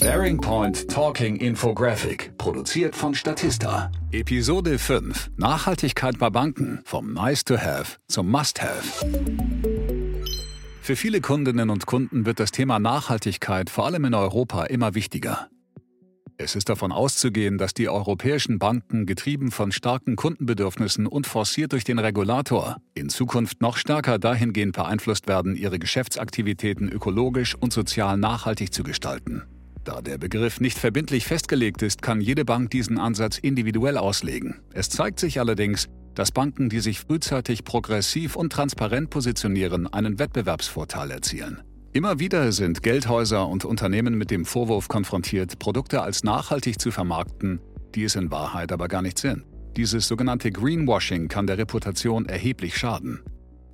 Bearing Point Talking Infographic, produziert von Statista. Episode 5. Nachhaltigkeit bei Banken. Vom Nice to Have zum Must Have. Für viele Kundinnen und Kunden wird das Thema Nachhaltigkeit vor allem in Europa immer wichtiger. Es ist davon auszugehen, dass die europäischen Banken, getrieben von starken Kundenbedürfnissen und forciert durch den Regulator, in Zukunft noch stärker dahingehend beeinflusst werden, ihre Geschäftsaktivitäten ökologisch und sozial nachhaltig zu gestalten. Da der Begriff nicht verbindlich festgelegt ist, kann jede Bank diesen Ansatz individuell auslegen. Es zeigt sich allerdings, dass Banken, die sich frühzeitig progressiv und transparent positionieren, einen Wettbewerbsvorteil erzielen. Immer wieder sind Geldhäuser und Unternehmen mit dem Vorwurf konfrontiert, Produkte als nachhaltig zu vermarkten, die es in Wahrheit aber gar nicht sind. Dieses sogenannte Greenwashing kann der Reputation erheblich schaden.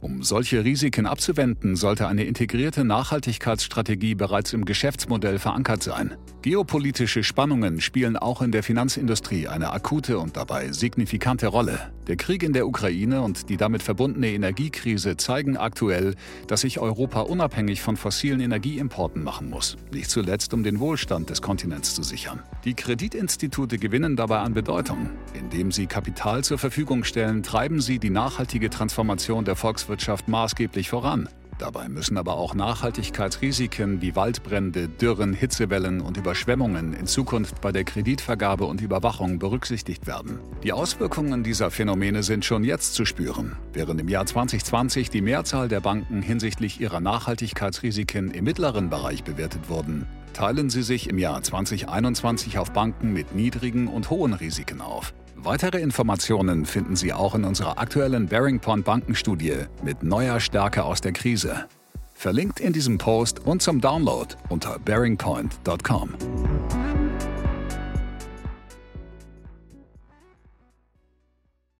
Um solche Risiken abzuwenden, sollte eine integrierte Nachhaltigkeitsstrategie bereits im Geschäftsmodell verankert sein. Geopolitische Spannungen spielen auch in der Finanzindustrie eine akute und dabei signifikante Rolle. Der Krieg in der Ukraine und die damit verbundene Energiekrise zeigen aktuell, dass sich Europa unabhängig von fossilen Energieimporten machen muss, nicht zuletzt um den Wohlstand des Kontinents zu sichern. Die Kreditinstitute gewinnen dabei an Bedeutung. Indem sie Kapital zur Verfügung stellen, treiben sie die nachhaltige Transformation der Volkswirtschaft maßgeblich voran. Dabei müssen aber auch Nachhaltigkeitsrisiken wie Waldbrände, Dürren, Hitzewellen und Überschwemmungen in Zukunft bei der Kreditvergabe und Überwachung berücksichtigt werden. Die Auswirkungen dieser Phänomene sind schon jetzt zu spüren. Während im Jahr 2020 die Mehrzahl der Banken hinsichtlich ihrer Nachhaltigkeitsrisiken im mittleren Bereich bewertet wurden, teilen sie sich im Jahr 2021 auf Banken mit niedrigen und hohen Risiken auf. Weitere Informationen finden Sie auch in unserer aktuellen Bearing Point Bankenstudie mit neuer Stärke aus der Krise. Verlinkt in diesem Post und zum Download unter bearingpoint.com.